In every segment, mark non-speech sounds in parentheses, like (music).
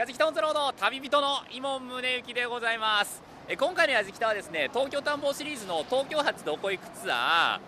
やじきたオンザロード旅人の伊門宗行でございます。え今回のやじきたはですね東京探訪シリーズの東京発どこ行くツア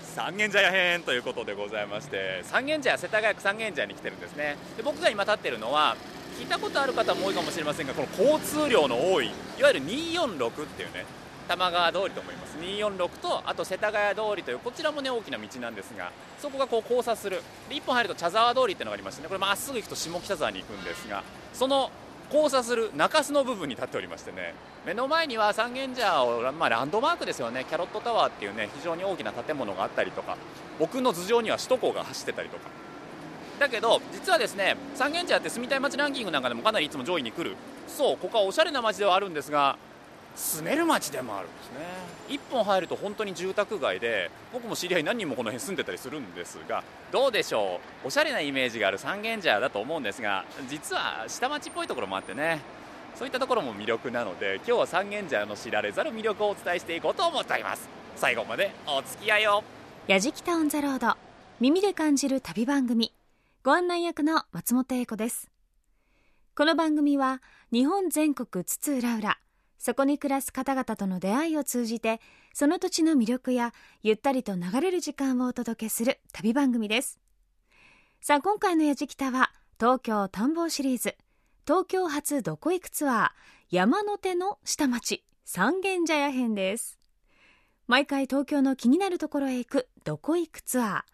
ー。三軒茶屋編ということでございまして。三軒茶屋世田谷区三軒茶屋に来てるんですね。で僕が今立ってるのは聞いたことある方も多いかもしれませんがこの交通量の多いいわゆる246っていうね玉川通りと思います。246とあと世田谷通りというこちらもね大きな道なんですがそこがこう交差するで1本入ると茶沢通りっていうのがありましてねこれまっすぐ行くと下北沢に行くんですがその交差する中洲の部分に立っておりましてね目の前には三軒茶屋を、まあ、ランドマークですよね。キャロットタワーっていうね非常に大きな建物があったりとか僕の頭上には首都高が走ってたりとか。だけど実はですね三軒茶屋って住みたい街ランキングなんかでもかなりいつも上位に来る。そうここはおしゃれな街ではあるんですが住める街でもあるんですね。一本入ると本当に住宅街で僕も知り合い何人もこの辺住んでたりするんですがどうでしょう？おしゃれなイメージがある三軒茶屋だと思うんですが実は下町っぽいところもあってねそういったところも魅力なので今日は三軒茶屋の知られざる魅力をお伝えしていこうと思っております。最後までお付き合いを。やじきたオンザロード耳で感じる旅番組ご案内役の松本英子です。この番組は日本全国津々浦々そこに暮らす方々との出会いを通じてその土地の魅力やゆったりと流れる時間をお届けする旅番組です。さあ今回のやじきたは東京探訪シリーズ。東京発どこ行くツアー山手の下町三軒茶屋編です。毎回東京の気になるところへ行くどこ行くツア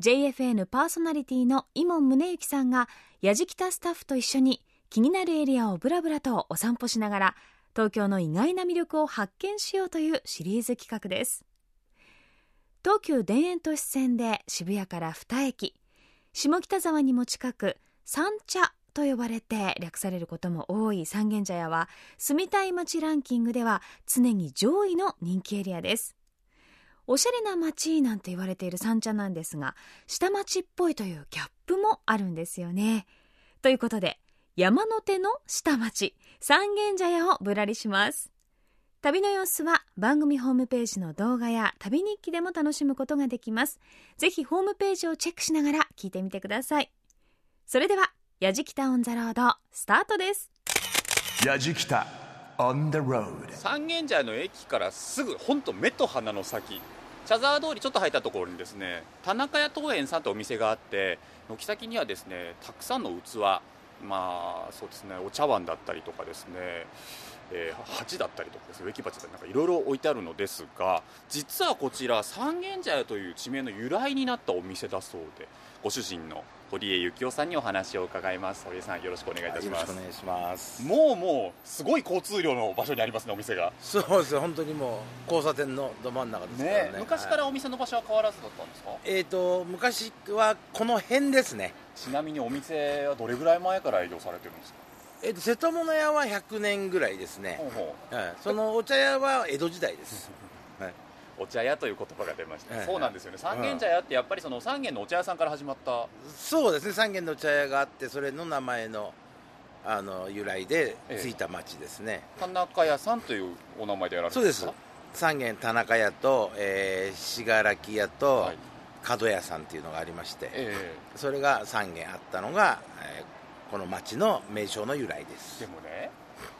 ー JFN パーソナリティの伊門宗行さんがやじきたスタッフと一緒に気になるエリアをブラブラとお散歩しながら東京の意外な魅力を発見しようというシリーズ企画です。東急田園都市線で渋谷から2駅下北沢にも近く三茶と呼ばれて略されることも多い三軒茶屋は住みたい街ランキングでは常に上位の人気エリアです。おしゃれな街なんて言われている三茶なんですが下町っぽいというギャップもあるんですよね。ということで山手の下町三軒茶屋をぶらりします。旅の様子は番組ホームページの動画や旅日記でも楽しむことができます。ぜひホームページをチェックしながら聞いてみてください。それではやじきたオンザロードスタートです。やじきた on the road 三軒茶屋の駅からすぐ本当目と鼻の先。茶沢通りちょっと入ったところにですね田中屋桃園さんとお店があって軒先にはですねたくさんの器まあそうですね。お茶碗だったりとかですね、えー、鉢だったりとかですね。植木鉢だったりなんかいろいろ置いてあるのですが実はこちら三軒茶屋という地名の由来になったお店だそうでご主人の堀江幸雄さんにお話を伺います。堀江さんよろしくお願いいたします。よろしくお願いします。もうもうすごい交通量の場所にありますねお店が。そうです本当にもう交差点のど真ん中ですね。ね昔からお店の場所は変わらずだったんですか、えっ、と昔はこの辺ですね。ちなみにお店はどれぐらい前から営業されてるんですか？えっ、と瀬戸物屋は100年ぐらいですね、ほうほう。はい、そのお茶屋は江戸時代です、はい、お茶屋という言葉が出ました、はいそうなんですよね。三軒茶屋ってやっぱりその三軒のお茶屋さんから始まった。そうですね。三軒のお茶屋があってそれの名前のあの由来でついた町ですね、田中屋さんというお名前でやられてそうでするんです。か三軒田中屋とえー信楽屋とはい。角屋さんっていうのがありまして、えそれが3軒あったのが、えーこの町の名称の由来でえす。でもね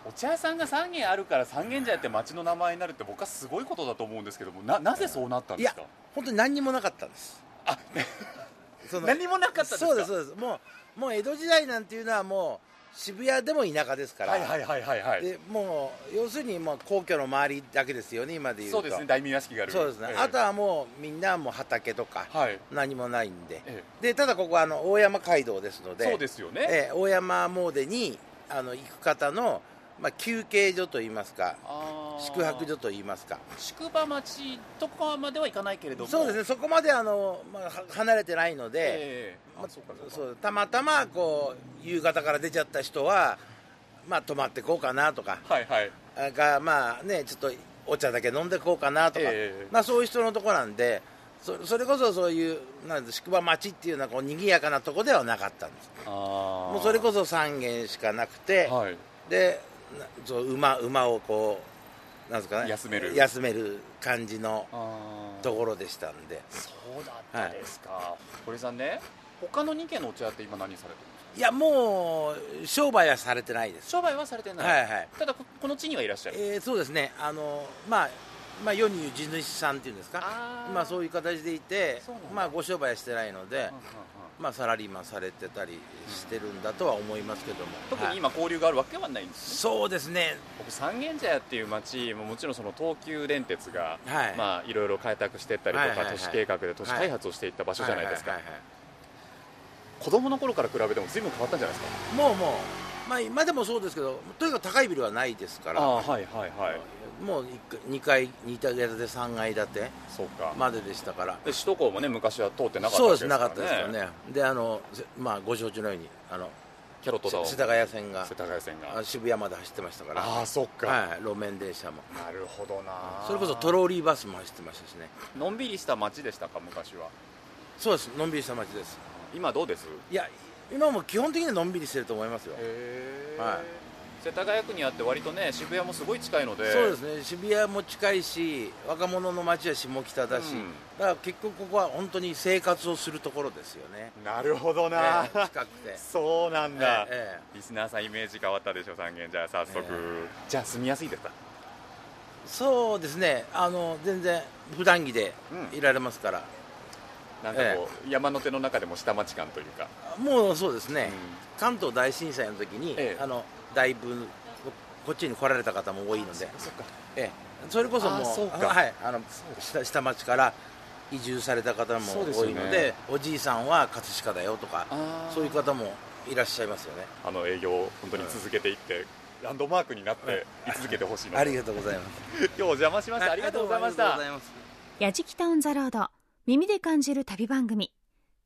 お茶屋さんが3軒あるから三軒茶屋って町の名前になるって僕はすごいことだと思うんですけどもななぜそうなったんですか？本当に何にもなかったんです。あ (laughs) その何もなかったんですか？そうですそうです。もうもう江戸時代なんていうのはもう渋谷でも田舎ですから、はいはいはいはいはい。でもう要するにもう皇居の周りだけですよね今でいうと。そうですね大名屋敷がある。そうですね、ええ。あとはもうみんなもう畑とかはい。何もないんで、え。でただここはあの大山街道ですのでそうですよね、ええ大山詣にあの行く方の、まあ、休憩所といいますか宿泊所といいますか。宿場町とかまではいかないけれども。そうですねそこまであの、まあ、は離れてないので、ええ。まあそうかそうたまたまこう夕方から出ちゃった人は、まあ、泊まってこうかなとかはいはい。あがまあねちょっとお茶だけ飲んでこうかなとか、ええ。まあ、そういう人のとこなんでそそれこそそういうなんで宿場町っていうのはこう賑やかなとこではなかったんです。あもうそれこそ3軒しかなくて、はい。でなそう馬馬をこうなんですかね休める。休める感じのところでしたんで。そうだったですか、堀さんね他の2軒のお茶屋って今何されてるんですか？いやもう商売はされてないです。商売はされてない、はいはい。ただここの地にはいらっしゃる、えーそうですね。あのまあまあ世に言う地主さんっていうんですか？あー。まあそういう形でいてまあご商売はしてないので、うんうんうんまあサラリーマンされてたりしてるんだとは思いますけども、はい特に今交流があるわけはないんですね、そうですね。僕三軒茶屋っていう町ももちろんその東急電鉄が、はい。まあいろいろ開拓していったりとか、はいはいはい。都市計画で都市開発をしていった場所じゃないですか、はははいはい。子供の頃から比べても随分変わったんじゃないですか。もうもうまあ今でもそうですけどとにかく高いビルはないですから。あはいはいはい。もう2階2階建てで3階建てそうか、まででしたから。で首都高もね昔は通ってなかったそうですわけですからなかったですよね。であのせまあご承知のようにあのキャロットだ世田谷線が世田谷線が。あ渋谷まで走ってましたから。ああそっか、はい、路面電車も。なるほどな。それこそトローリーバスも走ってましたしね。のんびりした街でしたか昔は。そうですのんびりした街です。今どうです？いや今も基本的にはのんびりしてると思いますよ。はい。世田谷区にあって割とね渋谷もすごい近いので。そうですね。渋谷も近いし若者の街は下北だし、うん。だから結局ここは本当に生活をするところですよね、なるほどえな、え近くて。(laughs) そうなんだ、ええリスナーさんイメージ変わったでしょ三軒。じゃあ早速、え。じゃあ住みやすいですか？そうですね。あの全然普段着でうん。いられますから、なんかこう、山手の中でも下町感というか、もうそうですね、うん。関東大震災の時に、ええ。あのだいぶここっちに来られた方も多いので。そええ、それこそもあそうか。はい、あの下下町から移住された方も多いのでおじいさんは葛飾だよとかそういう方もいらっしゃいますよね。あの営業を本当に続けていって、ランドマークになって居続けてほしいなとありがとうございます。(laughs) 今日お邪魔しました。ありがとうございました。ありがとうございます。やじきたオンザロード耳で感じる旅番組。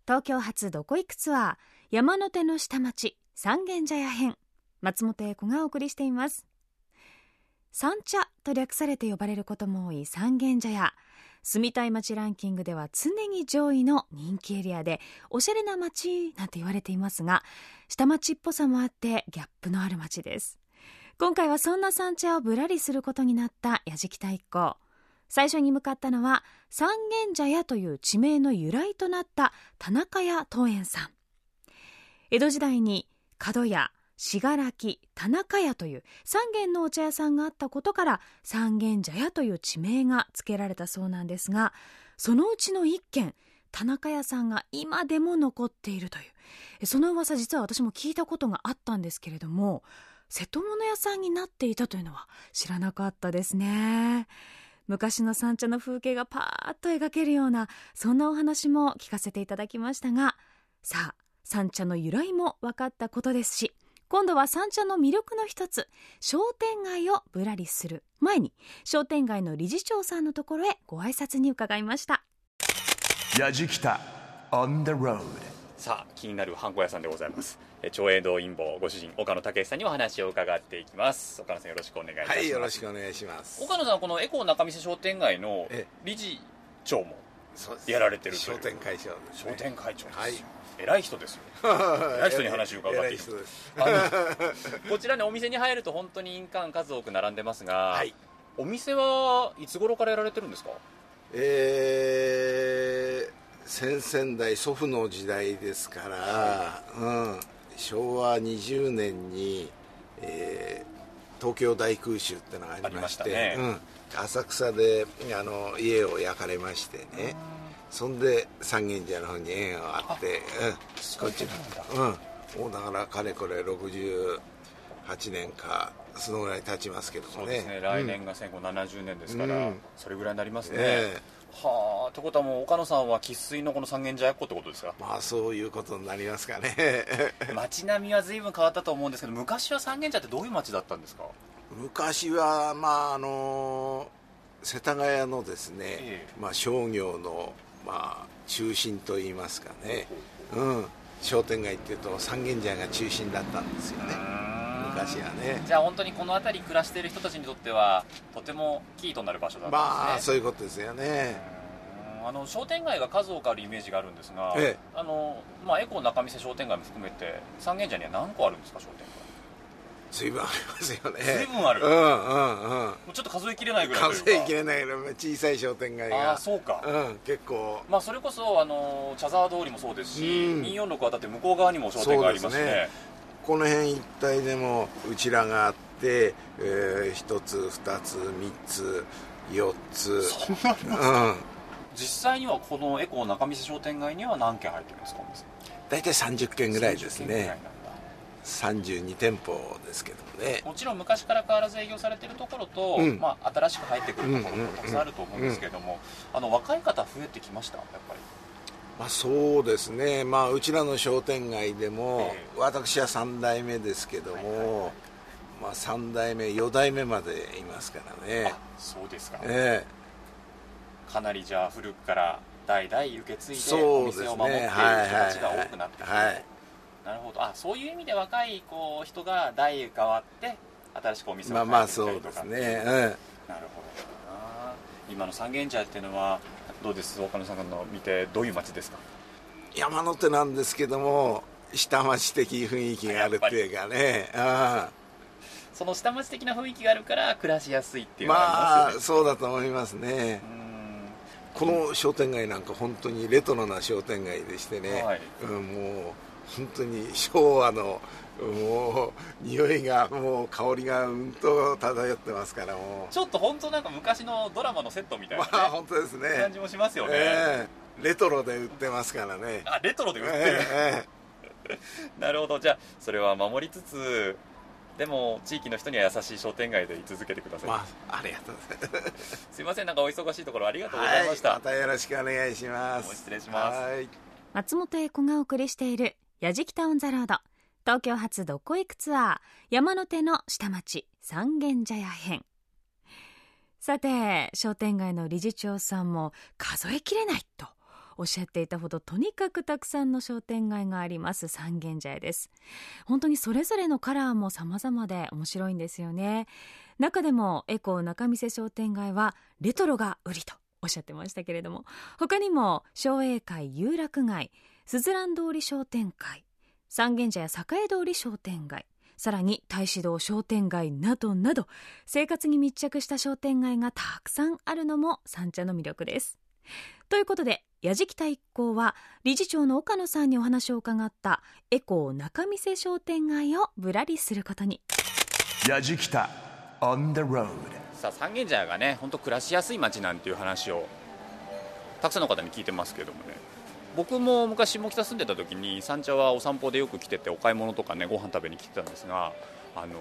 東京発どこ行くツアー山手の下町三軒茶屋編。松本英子がお送りしています。三茶と略されて呼ばれることも多い三軒茶屋。住みたい街ランキングでは常に上位の人気エリアでおしゃれな街なんて言われていますが下町っぽさもあってギャップのある街です。今回はそんな三茶をぶらりすることになったやじきた一行。最初に向かったのは三軒茶屋という地名の由来となった田中屋桃園さん。江戸時代に角屋信楽田中屋という三軒のお茶屋さんがあったことから三軒茶屋という地名が付けられたそうなんですがそのうちの一軒田中屋さんが今でも残っているという。その噂実は私も聞いたことがあったんですけれども瀬戸物屋さんになっていたというのは知らなかったですね。昔の三茶の風景がパーッと描けるようなそんなお話も聞かせていただきましたがさあ三茶の由来も分かったことですし今度は三茶の魅力の一つ商店街をぶらりする前に商店街の理事長さんのところへご挨拶に伺いました。さあ気になるハンコ屋さんでございます。え長栄堂陰謀ご主人岡野武さんにお話を伺っていきます。岡野さんよろしくお願いします、はい、よろしくお願いします。岡野さんはこのエコー中見世商店街のえ理事長もやられてる商店会長です、商ね。店会長ですよ、はい。偉い人ですよ。(laughs) 偉い人に話を伺って。偉い人です。あの (laughs) こちらねお店に入ると本当に印鑑数多く並んでますが、はい。お店はいつ頃からやられてるんですか？えー、先々代祖父の時代ですから、うん、昭和20年に、えー東京大空襲ってのがありましてね。うん、浅草であの家を焼かれましてね。そんで三軒茶屋の方に縁があって、うん、こっちのうんもうだからかれこれ68年かそのぐらい経ちますけどもね。そうですね。来年が戦後70年ですから、うん。それぐらいになりますね、えはあってことはもう岡野さんは生粋のこの三軒茶屋っ子ってことですか？まあそういうことになりますかね。(laughs) 街並みは随分変わったと思うんですけど昔は三軒茶屋ってどういう街だったんですか？昔はまああの世田谷のですね、えまあ、商業のまあ中心といいますかね、うん、商店街っていうと三軒茶屋が中心だったんですよね昔はね。じゃあ本当にこの辺り暮らしている人たちにとってはとてもキーとなる場所だったまあんですね、そういうことですよね。うんあの商店街が数多くあるイメージがあるんですが、ええ。あのまあ、エコ中見世商店街も含めて三軒茶屋には何個あるんですか商店随分ありますよね。随分ある。うんうんうん。もうちょっと数えきれないぐらい数えきれないぐらい小さい商店街あが。あそうか、うん結構。まあそれこそあの茶沢通りもそうですし、うん。246渡って向こう側にも商店がありますしね。そうですねこの辺一帯でもうちらがあって、えー、1つ2つ3つ4つ。そんなにうん。実際にはこのエコー中見世商店街には何軒入ってるんですか？大体30軒ぐらいです30軒ぐらいねなんだ。32店舗ですけどもね。もちろん昔から変わらず営業されてるところと、うん。まあ、新しく入ってくるところもたくさんあると思うんですけれども、あの若い方増えてきました？やっぱりまあ、そうですね、まあ、うちらの商店街でも、え私は3代目ですけども、まあ、3代目4代目までいますからね。あそうですか、えかなりじゃあ古くから代々受け継えいでお店を守っている人はいたちが多くなってくる、はいはいなるほど。あそういう意味で若いこう人が代変わって新しくお店をまあまあ開いてみたそうですりとかっていうね、うん。なるほどな。今の三軒茶屋っていうのはどうです？岡野さんの見てどういう街ですか？山手なんですけども下町的雰囲気があるっていうかね。あその下町的な雰囲気があるから暮らしやすいっていうのまがありますよね。あそうだと思いますね。この商店街なんか本当にレトロな商店街でしてね、はい。うん、もう本当に昭和のもう匂いがもう香りがうんと漂ってますからもちょっと本当なんか昔のドラマのセットみたういな、ねまあ本当ですね。感じもしますよね、ええ。レトロで売ってますからね。あレトロで売ってる、ええ (laughs) なるほど。じゃあそれは守りつつでも地域の人には優しい商店街で居続けてください、まあありがとうございます。すいません。なんかお忙しいところありがとうございました、はい、またよろしくお願いします。失礼します。はい。松本英子がお送りしている「やじきたオン・ザ・ロード」東京発どこ行くツアー山手の下町三軒茶屋編。さて商店街の理事長さんも数えきれないとおっしゃっていたほどとにかくたくさんの商店街があります三軒茶屋です。本当にそれぞれのカラーも様々で面白いんですよね。中でもエコー中見世商店街はレトロが売りとおっしゃってましたけれども他にも商栄会有楽街すずらん通り商店会三軒茶屋栄通り商店街。さらに太子堂商店街などなど生活に密着した商店街がたくさんあるのも三茶の魅力です。ということで矢敷太一行は理事長の岡野さんにお話を伺ったエコー中見世商店街をぶらりすることに。やじきた on the road さあ三軒茶屋がね本当暮らしやすい街なんていう話をたくさんの方に聞いてますけどもね僕も昔下北住んでた時に三茶はお散歩でよく来ててお買い物とかねご飯食べに来てたんですがあの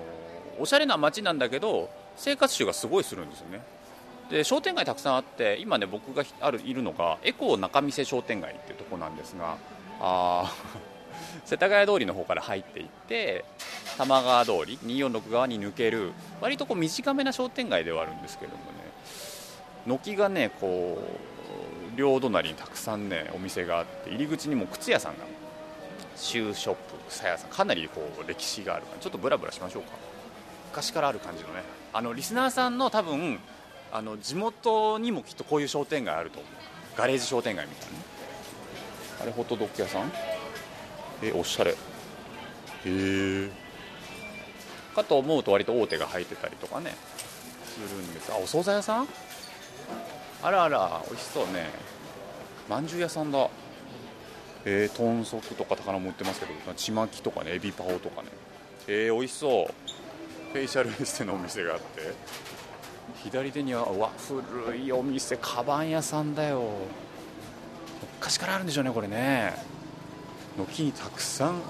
おしゃれな街なんだけど生活習がすごいするんですよね。で商店街たくさんあって今ね僕があるいるのがエコー中見世商店街っていうとこなんですがあ (laughs) 世田谷通りの方から入っていって玉川通り246側に抜ける割とこう短めな商店街ではあるんですけどもね。軒がねこう両隣にたくさんねお店があって入り口にも靴屋さんがシューショップ草屋さんかなりこう歴史があるからちょっとブラブラしましょうか。昔からある感じのねあのリスナーさんの多分あの地元にもきっとこういう商店街あると思う。ガレージ商店街みたいなね。あれホットドッグ屋さん？えおしゃれへえかと思うと割と大手が入ってたりとかねするんです。あお惣菜屋さん？あらあら美味しそうね。まんじゅう屋さんだ。えー、豚足とか高菜も売ってますけどちまきとかねエビパオとかね。えー、美味しそう。フェイシャルエステのお店があって。左手にはうわ古いお店カバン屋さんだよ。昔からあるんでしょうねこれね。軒にたくさん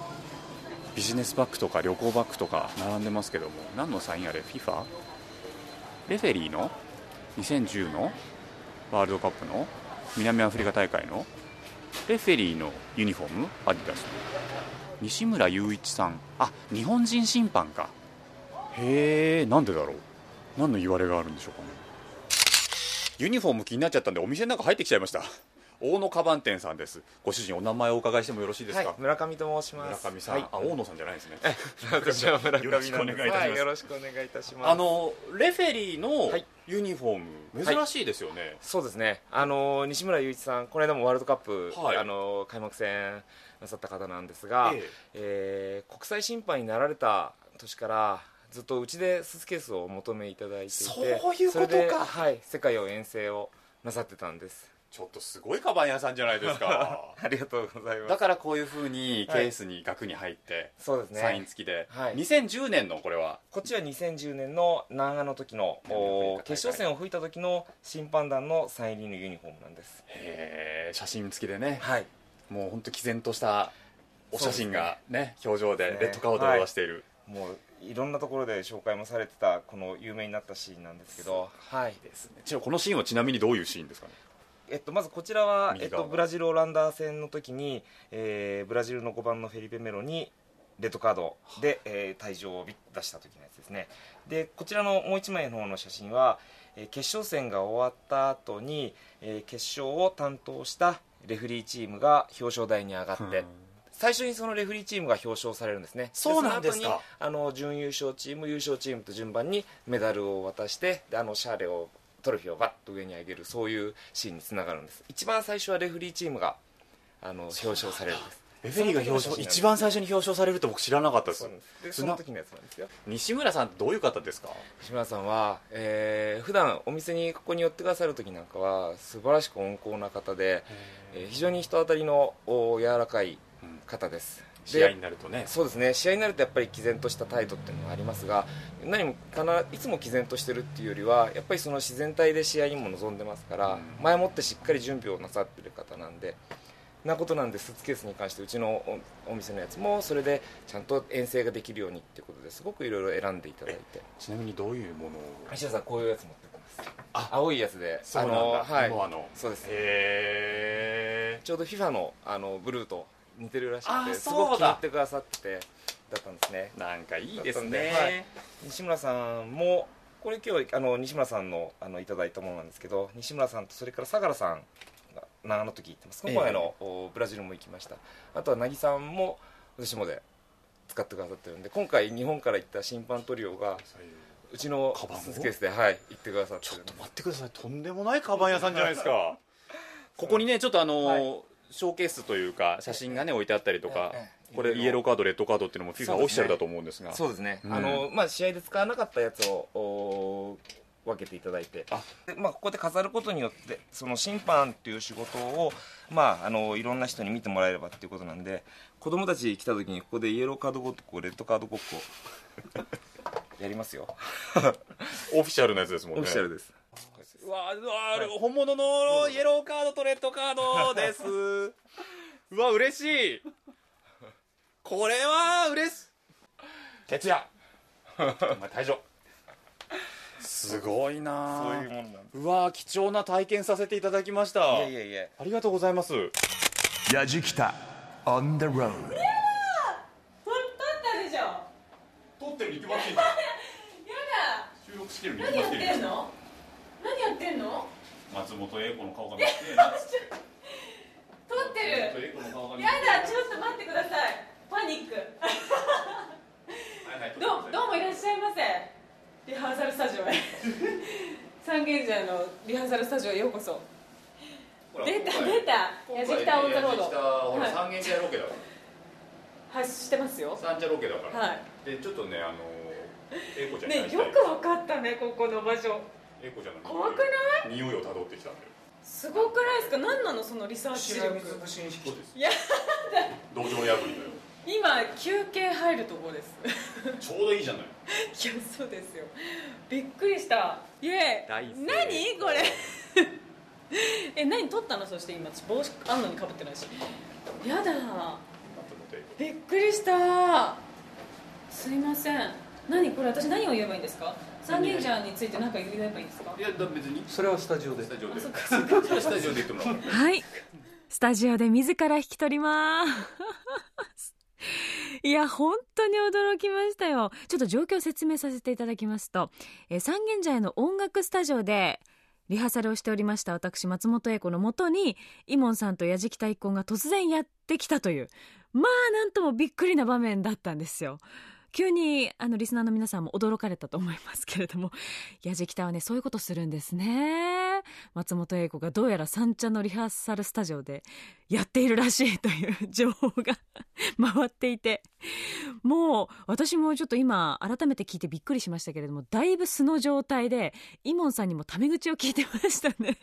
ビジネスバッグとか旅行バッグとか並んでますけども。何のサインあれ？FIFA? レフェリーの？2010の？ワールドカップの？南アフリカ大会のレフェリーのユニフォームアディダス。西村雄一さん。あ日本人審判か。へえなんでだろう。何の言われがあるんでしょうかね。ユニフォーム気になっちゃったんでお店の中入ってきちゃいました。大野カバン店さんです。ご主人お名前をお伺いしてもよろしいですか、はい、村上と申します。村上さん、はい、あ大野さんじゃないですね。私は村上よろしくお願いいたします。はい、よろしくお願いいたします。あのレフェリーのはいユニフォーム、はい。珍しいですよね、そうですね。あの西村雄一さん、この間もワールドカップ、はい。あの開幕戦なさった方なんですが、ええ。ー国際審判になられた年からずっとうちでスーツケースをお求めいただいていてそういうことか。はい、世界を遠征をなさってたんですちょっとすごいカバン屋さんじゃないですか。(laughs) ありがとうございます。だからこういうふうにケースに額に入って、そうですね。サイン付きで、はい。2010年のこれは？こっちは2010年の長野時のおはい決勝戦を吹いた時の審判団のサイン入りのユニフォームなんです。へー写真付きでね、はい。もう本当毅然としたお写真がね表情でレッドカードを出している、もういろんなところで紹介もされてたこの有名になったシーンなんですけど。はいですね。このシーンはちなみにどういうシーンですかね？えっと、まずこちらは、えっと、ブラジル・オランダ戦の時に、えーブラジルの5番のフェリペ・メロにレッドカードで、えー退場を出した時のやつですね。でこちらのもう1枚の方の写真は、えー決勝戦が終わった後に、えー決勝を担当したレフリーチームが表彰台に上がって、最初にそのレフリーチームが表彰されるんですね。そうなんですか。あの準優勝チーム優勝チームと順番にメダルを渡してであのシャーレをトロフィーをバッと上に上げるそういうシーンにつながるんです。一番最初はレフリーチームがあの表彰されるんです。レフェリーが表彰一番最初に表彰されるって僕知らなかったですでその時のやつなんですよ。西村さんどういう方ですか？西村さんは、えー普段お店にここに寄ってくださる時なんかは素晴らしく温厚な方で、えー非常に人当たりのお柔らかい方です、で試合になるとね。そうですね。試合になるとやっぱり毅然とした態度っていうのがありますが何もかないつも毅然としてるっていうよりはやっぱりその自然体で試合にも臨んでますから、うん。前もってしっかり準備をなさってる方なんでなことなんでスーツケースに関してうちのおお店のやつもそれでちゃんと遠征ができるようにっていうことですごくいろいろ選んでいただいて。ちなみにどういうものを？石田さんこういうやつ持ってきます。あ。青いやつでそうなんだ。あのはい。そうです。へちょうど FIFA のあのブルーと似てるらしあくてすごく気に入ってくださっててだったんですね。えなんかいいですね、はい。西村さんもこれ今日あの西村さんのあのいただいたものなんですけど西村さんとそれから相良さんが長野時行ってます。今回の、おブラジルも行きました。あとは凪さんも私もで使ってくださってるんで今回日本から行った審判トリオがうちのカバンを？スーツケースで、はい、行ってくださってちょっと待ってください。とんでもないカバン屋さんじゃないですか。(laughs) ここにねちょっとあのーはいショーケースというか写真がね置いてあったりとかええ。これイエローカードレッドカードっていうのも FIFA オフィシャルだと思うんですが。そうですね、うん。あのまあ、試合で使わなかったやつをお分けていただいて。あ。で、まあ、ここで飾ることによってその審判っていう仕事を、まあ、あのいろんな人に見てもらえればっていうことなんで子供たち来た時にここでイエローカードごっこレッドカードごっこやりますよ。(laughs) オフィシャルなやつですもんね。オフィシャルですうわうわ本物のイエローカードとレッドカードです。(laughs) うわ嬉しい。これは嬉し徹夜。お前退場。すごいな。そういうもんなんでうわ貴重な体験させていただきました。いやいやいや。ありがとうございます。やじきた。On the road 撮ったでしょ。撮ってるに決まってん (laughs) やだ。収録してるに何やってやってんの？松本英子の顔が見えなっつって。撮ってる英子の顔がやだちょっと待ってください。パニック。どうどうもいらっしゃいませ。リハーサルスタジオへ。(laughs) 三軒茶屋のリハーサルスタジオへようこそ。出た出た。やじきたオンザロード。ほらはい。三軒茶屋ロケだ。かはいしてますよ。ら三茶ロケだから、はい。でちょっとねあの英子ちゃんにねよくわかったねここの場所英子ちゃんの怖くない？匂いをたどってきたんだよ。すごくないですか？何なのそのリサーチ力いや道場破りだよ今休憩入るところです。ちょうどいいじゃない。いやそうですよ。びっくりした。イエ大成ーイ何これ？え何撮ったの？そして今。私帽子あんのにかぶってないし。やだ。びっくりした。すいません。何これ？私何を言えばいいんですか？三軒茶屋について何か言えばいいんですか？子いやだ別にそれはスタジオでスタジオでスタジオで言ってもらおうはい。スタジオで自ら引き取ります。(laughs) いや、本当に驚きましたよ。ちょっと状況を説明させていただきますと、えー三軒茶屋の音楽スタジオで、リハーサルをしておりました私、松本英子のもとに、イモンさんと矢敷太一行が突然やってきたという、まあ、なんともびっくりな場面だったんですよ。急にあのリスナーの皆さんも驚かれたと思いますけれども。(laughs) やじきたはねそういうことするんですね。松本英子がどうやら三茶のリハーサルスタジオでやっているらしいという情報が (laughs) 回っていて。もう私もちょっと今改めて聞いてびっくりしましたけれどもだいぶ素の状態でイモンさんにもタメ口を聞いてましたね。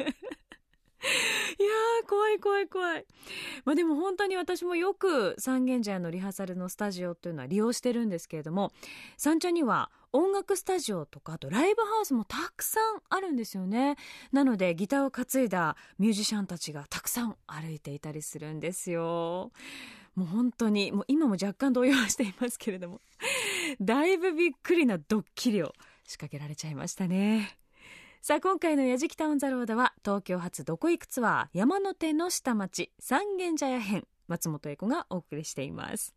いやー怖い怖い怖い、まあ、でも本当に私もよく三軒茶屋のリハーサルのスタジオというのは利用してるんですけれども三茶には音楽スタジオとかあとライブハウスもたくさんあるんですよね。なのでギターを担いだミュージシャンたちがたくさん歩いていたりするんですよ。もう本当にもう今も若干動揺はしていますけれどもだいぶびっくりなドッキリを仕掛けられちゃいましたね。さあ今回の「やじきタウンザロード」は東京発どこ行くツアー山手の下町。三軒茶屋編。松本英子がお送りしています。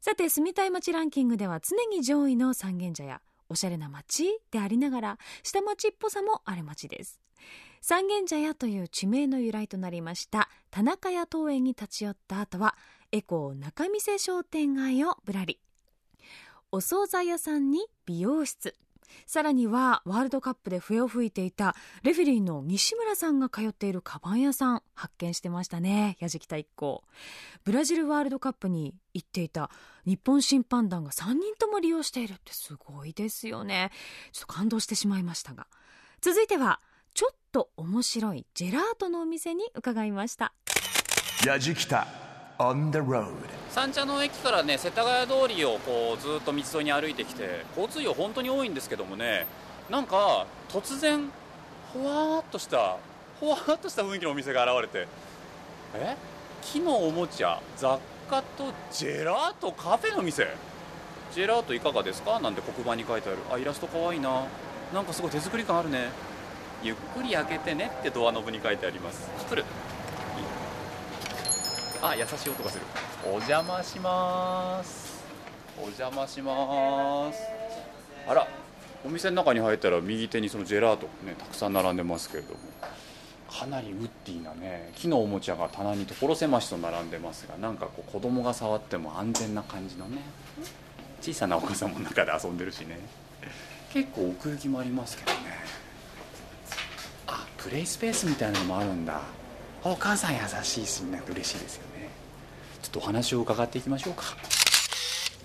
さて住みたい街ランキングでは常に上位の三軒茶屋。おしゃれな街でありながら下町っぽさもある街です。三軒茶屋という地名の由来となりました。田中屋桃園に立ち寄った後はエコー仲見世商店街をぶらり。お惣菜屋さんに美容室。さらにはワールドカップで笛を吹いていたレフェリーの西村さんが通っているカバン屋さん発見してましたね。矢敷田一行。ブラジルワールドカップに行っていた日本審判団が3人とも利用しているってすごいですよね。ちょっと感動してしまいましたが。続いてはちょっと面白いジェラートのお店に伺いました。やじきた on the road. 三茶の駅からね世田谷通りをこうずっと道沿いに歩いてきて交通量本当に多いんですけどもねなんか突然ほわーっとしたほわーっとした雰囲気のお店が現れてえ？木のおもちゃ雑貨とジェラートカフェの店？ジェラートいかがですか？なんて黒板に書いてある。あイラストかわいいな。なんかすごい手作り感あるね。ゆっくり開けてねってドアノブに書いてあります。来る。あ優しい音がする。お邪魔します。お邪魔します。あらお店の中に入ったら右手にそのジェラートねたくさん並んでますけれども。かなりウッディなね木のおもちゃが棚に所狭しと並んでますがなんかこう子供が触っても安全な感じのね小さなお子さんも中で遊んでるしね。結構奥行きもありますけどね。あプレイスペースみたいなのもあるんだ。お母さん優しいしなんか嬉しいですよね。とお話を伺っていきましょうか。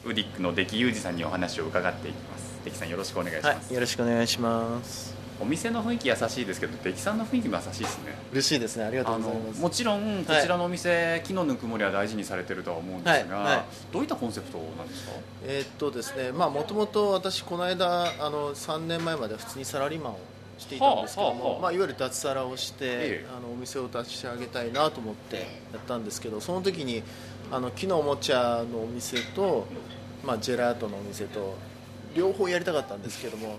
ウディックの出来裕二さんにお話を伺っていきます。出来さんよろしくお願いします、はい、よろしくお願いします。お店の雰囲気優しいですけど出来さんの雰囲気も優しいですね。嬉しいですね。ありがとうございます。もちろんこちらのお店、木のぬくもりは大事にされてるとは思うんですが、はいはい。どういったコンセプトなんですか？えーっとですねまあもともと私この間あの3年前までは普通にサラリーマンをしていたんですけども、はあはあはあ。まあ、いわゆる脱サラをして、ええ。あのお店を立ち上げたいなと思ってやったんですけどその時にあの木のおもちゃのお店と、まあ、ジェラートのお店と両方やりたかったんですけども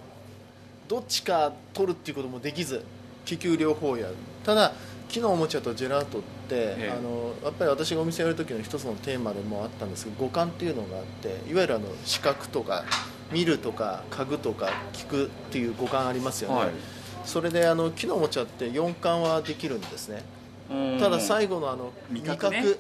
どっちか取るっていうこともできず結局両方やる。ただ木のおもちゃとジェラートって、ええ。あのやっぱり私がお店やる時の一つのテーマでもあったんですけど五感っていうのがあっていわゆるあの視覚とか見るとか嗅ぐとか聞くっていう五感ありますよね、はい。それであの木のおもちゃって四感はできるんですねただ最後のあの味味覚,、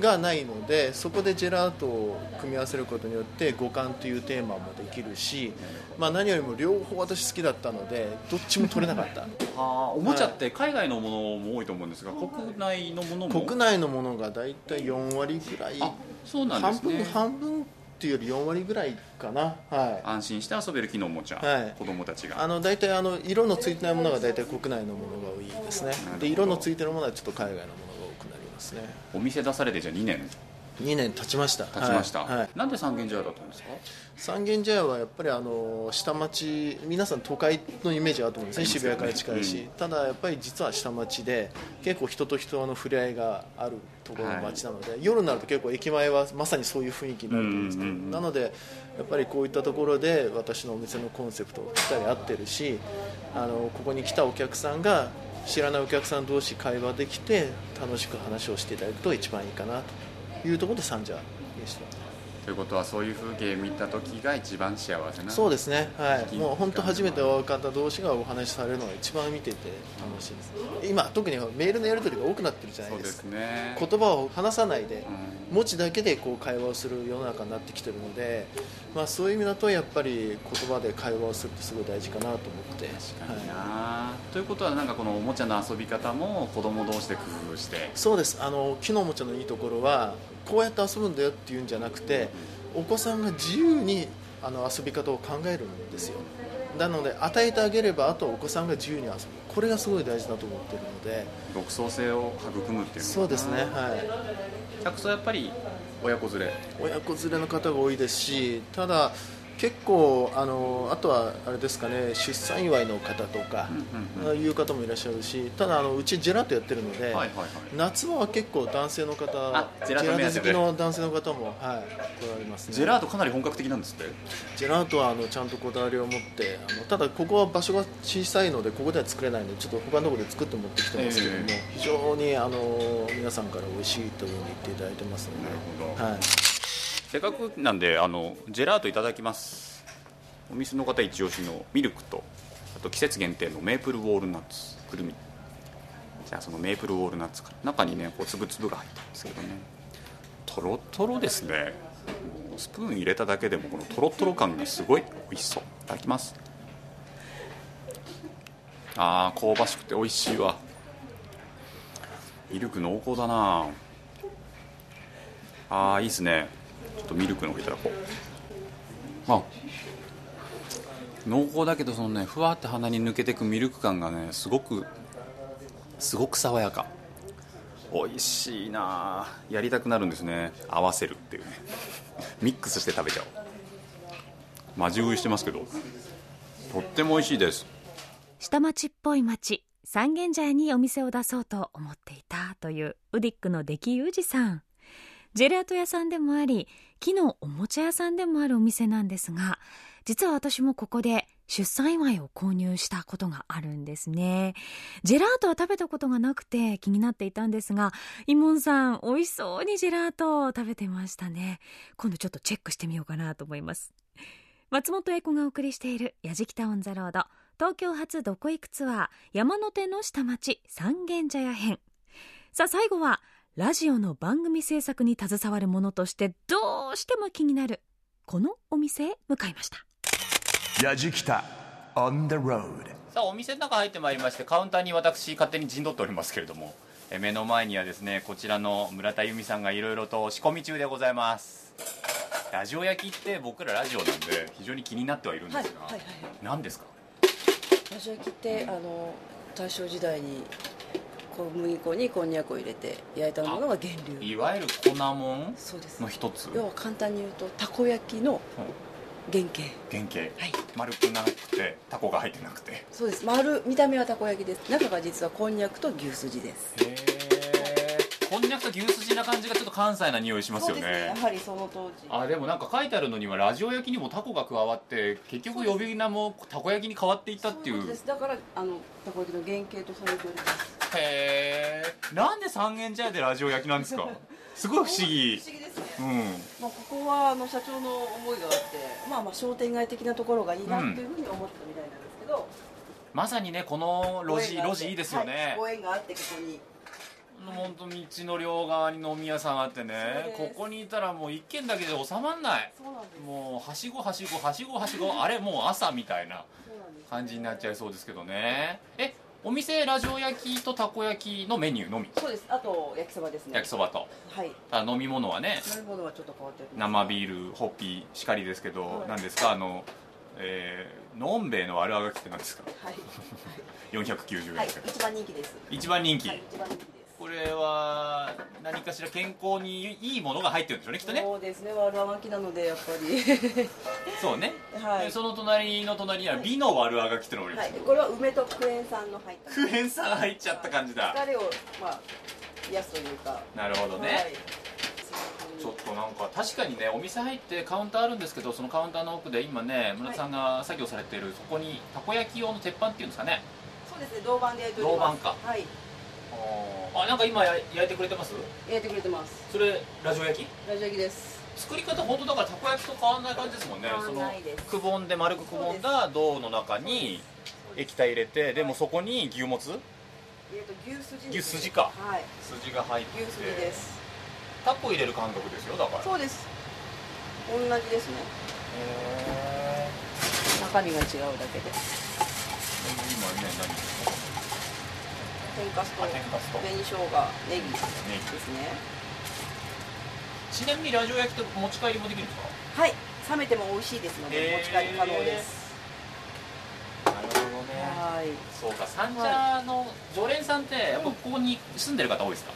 がないのでそこでジェラートを組み合わせることによって五感というテーマもできるし、まあ、何よりも両方私好きだったのでどっちも取れなかった。(laughs) おもちゃって海外のものも多いと思うんですが、国内のものも？国内のものが大体4割ぐらい。あそうなんで半すね。分半分っていうより4割ぐらいかな。はい。安心して遊べる木のおもちゃ、はい。子供たちが。あの大体あの色のついてないものが大体国内のものが多いですね。で色のついてるものはちょっと海外のものが多くなりますね。お店出されてじゃあ2年？2年経ちました。経ちました、はい。はい。なんで三軒茶屋だったんですか？三軒茶屋はやっぱりあの下町皆さん都会のイメージがあると思うんですね。渋谷から近いし、うん。ただやっぱり実は下町で結構人と人の触れ合いがあるところの街なので、夜になると結構駅前はまさにそういう雰囲気になると思うんですけど、うんうんうん。なのでやっぱりこういったところで私のお店のコンセプトぴったり合ってるしあのここに来たお客さんが知らないお客さん同士会話できて楽しく話をしていただくと一番いいかなというところで三茶ということはそういう風景見た時が一番幸せなそうですね、はい、時もう本当初めてお会う方同士がお話しされるのが一番見てて楽しいです。今特にメールのやり取りが多くなってるじゃないうですか。すね。言葉を話さないでうん。文字だけでこう会話をする世の中になってきてるので、まあ、そういう意味だとやっぱり言葉で会話をするってすごい大事かなと思って。確かにな、はということはなんかこのおもちゃの遊び方も子供同士で工夫して？い、そうです。あの木のおもちゃのいいところはこうやって遊ぶんだよっていうんじゃなくてお子さんが自由にあの遊び方を考えるんですよ。なので与えてあげればあとはお子さんが自由に遊ぶ。これがすごい大事だと思ってるので。独創性を育むっていうそうですねはい。客層やっぱり親子連れ。親子連れの方が多いですしただ結構あのあとはあれですかね出産祝いの方とか、うんうんいう方もいらっしゃるしただあのうちジェラートやってるので、はいはいはい。夏場は結構男性の方あジェラート好きの男性の方も、はい、来られますね。ジェラートかなり本格的なんですって？ジェラートはあのちゃんとこだわりを持ってあのただここは場所が小さいのでここでは作れないのでちょっと他のところで作って持ってきてますけども、え。非常にあの皆さんから美味しいというふうに言っていただいてますのではいせっかくなんであのジェラートいただきます。お店の方一押しのミルクとあと季節限定のメープルウォールナッツくるみ。じゃあそのメープルウォールナッツから中にねこう粒々が入ってるんですけどね。とろとろですね。スプーン入れただけでもこのとろとろ感がすごい美味しそう。いただきます。あー香ばしくて美味しいわ。ミルク濃厚だな。あーいいですね。ちょっとミルクの方いただこう。あ濃厚だけどそのねふわって鼻に抜けてくミルク感がねすごくすごく爽やか。美味しいな。やりたくなるんですね。合わせるっていうね。(laughs) ミックスして食べちゃおう。マジ食いしてますけど。とっても美味しいです。下町っぽい町三軒茶屋にお店を出そうと思っていたというウディックの出来裕二さん。ジェラート屋さんでもあり木のおもちゃ屋さんでもあるお店なんですが実は私もここで出産祝いを購入したことがあるんですね。ジェラートは食べたことがなくて気になっていたんですがイモンさん美味しそうにジェラートを食べてましたね。今度ちょっとチェックしてみようかなと思います。松本英子がお送りしている「やじきたオン・ザ・ロード」東京発どこ行くツアー山手の下町三軒茶屋編。さあ最後はラジオの番組制作に携わる者としてどうしても気になるこのお店へ向かいました。やじきた on the road. さあお店の中入ってまいりましてカウンターに私勝手に陣取っておりますけれどもえ目の前にはですねこちらの村田由美さんがいろいろと仕込み中でございます。ラジオ焼きって僕らラジオなんで非常に気になってはいるんですが、はいはいはい。何ですか？ラジオ焼きってあの大正時代に小麦粉にこんにゃくを入れて焼いたものが源流いわゆる粉もんそうです。の一つ？要は簡単に言うとたこ焼きの原型。原型、はい。丸くなくてタコが入ってなくて。へそうです。丸見た目はたこ焼きです。中が実はこんにゃくと牛すじです。え。こんにゃくと牛すじな感じがちょっと関西な匂いしますよそうです。ねやはりその当時。あでもなんか書いてあるのにはラジオ焼きにもタコが加わって結局呼び名もたこ焼きに変わっていったっていう。そうことです。だからあのたこ焼きの原型とその通りですへえなんで三軒茶屋でラジオ焼きなんですか？(laughs) すごい不思議。不思議ですね。うん。まあ、ここはあの社長の思いがあって、まあ、まあ商店街的なところがいいなっていうふうに思ってたみたいなんですけど、まさにねこの路地路地いいですよね、はいご縁があってここに。本当道の両側に飲み屋さんあってね。ここにいたらもう一軒だけで収まんない。もうはしごはしごはしごはしご。あれもう朝みたいな感じになっちゃいそうですけどね。えお店ラジオ焼きとたこ焼きのメニューのみ。そうです。あと焼きそばですね。焼きそばと。はい。あ飲み物はね飲み物はちょっと変わっております。生ビールホッピーしかりですけどはい。何ですか？あのえーのんべえの悪あがきって何ですか？はい、(laughs) 490円。はい。ですか、一番人気です。一番人気、はい一番人気ですこれは何かしら健康にいいものが入ってるんでしょうねきっとね。そうですね悪あがきなのでやっぱり。(laughs) そうね、はい。でその隣の隣には美の悪あがきってのがあります、はい。これは梅とクエン酸の入った。クエン酸入っちゃった感じだ。疲れをまあ癒すというか。なるほどね、はい。ちょっとなんか確かにねお店入ってカウンターあるんですけどそのカウンターの奥で今ね村田さんが作業されているそこにたこ焼き用の鉄板っていうんですかね。そうですね銅板で銅板か。はいあなんか今や焼いてくれてます？焼いてくれてます。それラジオ焼き？ラジオ焼きです。作り方本当だからたこ焼きと変わんない感じですもんね。そのくぼんで丸くくぼんだ銅の中に液体入れてでもそこに牛もつ？えっと牛すじ牛すじか。はい。筋が入って。牛すじです。タコ入れる感覚ですよだから。そうです。同じですね。へ中身が違うだけで。ー今ね何？天かすとあ天かすと。紅生姜ネギ。ですね。ちなみにラジオ焼きと持ち帰りもできるんですか？はい。冷めても美味しいですのでへー。持ち帰り可能です。なるほどね。はい。そうか三茶の常連さんってやっぱここに住んでる方多いですか？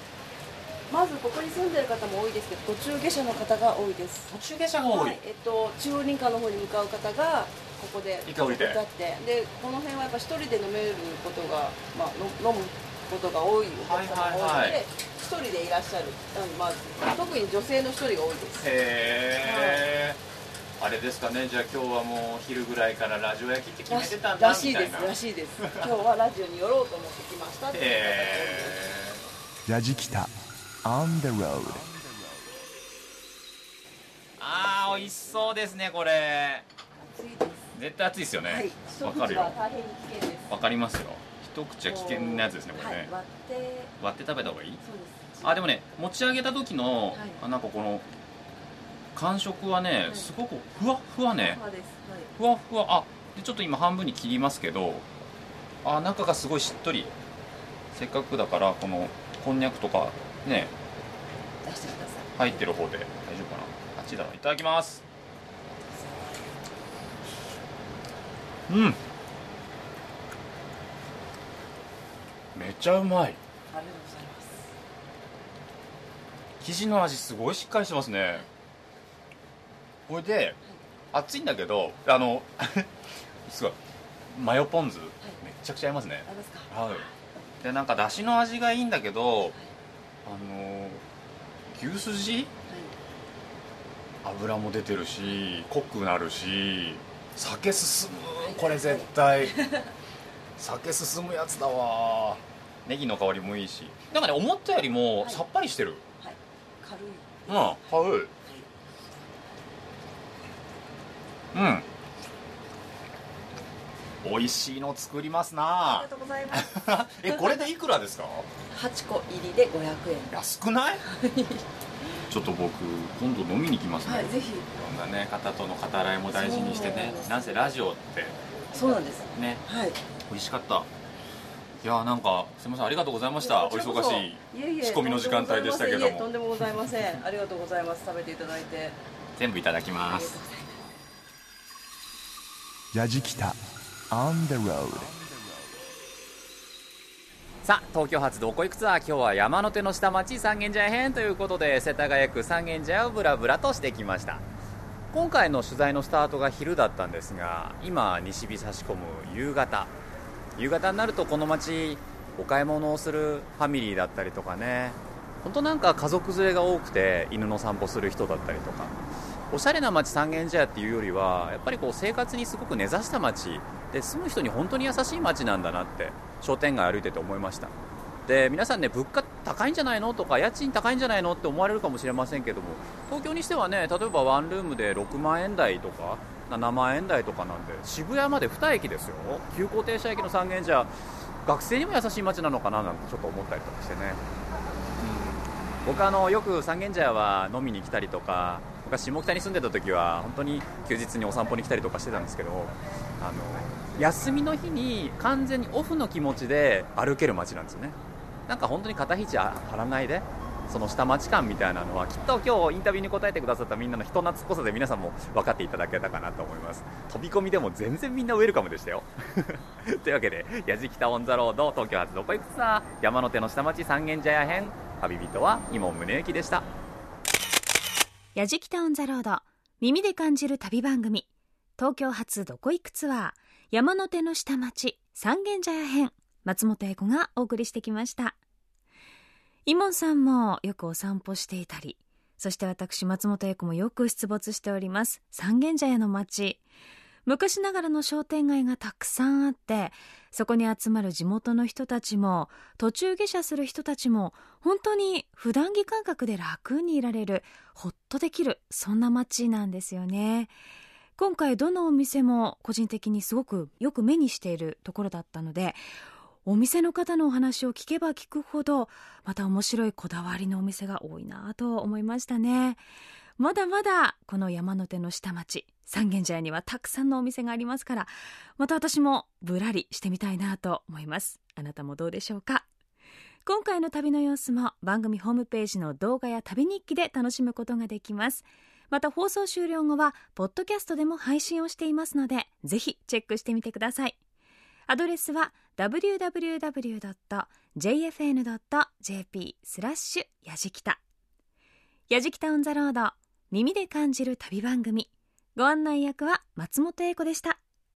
まずここに住んでる方も多いですけど途中下車の方が多いです。途中下車が多い、はい。えっと、中央林間の方に向かう方がここで一回降りて。歌って。でこの辺はやっぱ一人で飲めることが、まあ、の飲むことが多いお客様が多いので、はいはいはい。一人でいらっしゃる、うんまあ、特に女性の一人が多いです。へえ、あれですかね。じゃあ今日はもう昼ぐらいからラジオ焼きって決めてたんだらしいですらしいです。今日はラジオに寄ろうと思って来ましたラジキタ on the road あー美味しそうですねこれ。暑いです。絶対熱いですよね。はい。かるよ。大変に危険です。わかりますよ一口は危険なやつですねこれね、はい、割って。割って食べた方がいい？そうです。あでもね持ち上げた時の、はなんかこの感触はね、い。すごくふわっふわね。ふわっふわ。あでちょっと今半分に切りますけどあ中がすごいしっとり。せっかくだからこのこんにゃくとかね。出してください。入ってる方で。大丈夫かな？あっちだな。いただきます。うんめっちゃうまい。ありがとうございます。生地の味すごいしっかりしてますね。これで熱いんだけどあの (laughs) すごい。マヨポン酢めっちゃくちゃ合いますね。ありますか？はい。でなんかだしの味がいいんだけどあの牛すじ油も出てるし濃くなるし酒進む。これ絶対。酒進むやつだわネギの香りもいいし。なんかね思ったよりもさっぱりしてる、はい。軽い。うん。軽い。うん。美味しいの作りますな。ありがとうございます。(laughs) えこれでいくらですか？8個入りで500円。安くない？ちょっと僕今度飲みに行きますね、はいぜひ。いろんなね方との語らいも大事にしてね。なんせラジオって。そうなんです。ね。はい。美味しかったいやーなんかすみませんありがとうございました。お忙しい仕込みの時間帯でしたけど。もとんでもございません。ありがとうございます。食べていただいて。全部いただきあます。on the road さあ東京発どこ行くツアー今日は山手の下町三軒茶屋編ということで世田谷区三軒茶屋をブラブラとしてきました。今回の取材のスタートが昼だったんですが今西日差し込む夕方夕方になるとこの街お買い物をするファミリーだったりとかね。本当なんか家族連れが多くて犬の散歩する人だったりとか。おしゃれな街三軒茶屋っていうよりはやっぱりこう生活にすごく根ざした街で住む人に本当に優しい街なんだなって商店街歩いてて思いました。で皆さんね物価高いんじゃないのとか家賃高いんじゃないのって思われるかもしれませんけども東京にしてはね例えばワンルームで6万円台とか7万円台とかなんで渋谷まで2駅ですよ。急行停車駅の三軒茶屋。学生にも優しい街なのかななんてちょっと思ったりとかしてね。僕あのよく三軒茶屋は飲みに来たりとか僕は下北に住んでた時は本当に休日にお散歩に来たりとかしてたんですけどあの休みの日に完全にオフの気持ちで歩ける街なんですよね。なんか本当に肩肘張らないでその下町感みたいなのはきっと今日インタビューに答えてくださったみんなの人懐っこさで皆さんも分かっていただけたかなと思います。飛び込みでも全然みんなウェルカムでしたよ。(laughs) というわけで「やじきたオン・ザ・ロード東京発どこ行くツアー山手の下町三軒茶屋編。旅人は今宗行でした。やじきたオンザロード耳で感じる旅番組。東京発どこ行くツアー山手の下町三軒茶屋編。松本英子がお送りしてきました。イモンさんもよくお散歩していたりそして私松本英子もよく出没しております。三軒茶屋の街。昔ながらの商店街がたくさんあってそこに集まる地元の人たちも途中下車する人たちも本当に普段着感覚で楽にいられるほっとできるそんな街なんですよね。今回どのお店も個人的にすごくよく目にしているところだったのでお店の方のお話を聞けば聞くほどまた面白いこだわりのお店が多いなと思いましたね。まだまだこの山手の下町三軒茶屋にはたくさんのお店がありますからまた私もぶらりしてみたいなと思います。あなたもどうでしょうか？今回の旅の様子も番組ホームページの動画や旅日記で楽しむことができます。また放送終了後はポッドキャストでも配信をしていますのでぜひチェックしてみてください。アドレスは www.jfn.jp スラッシュやじきた。やじきたオンザロード耳で感じる旅番組。ご案内役は松本英子でした。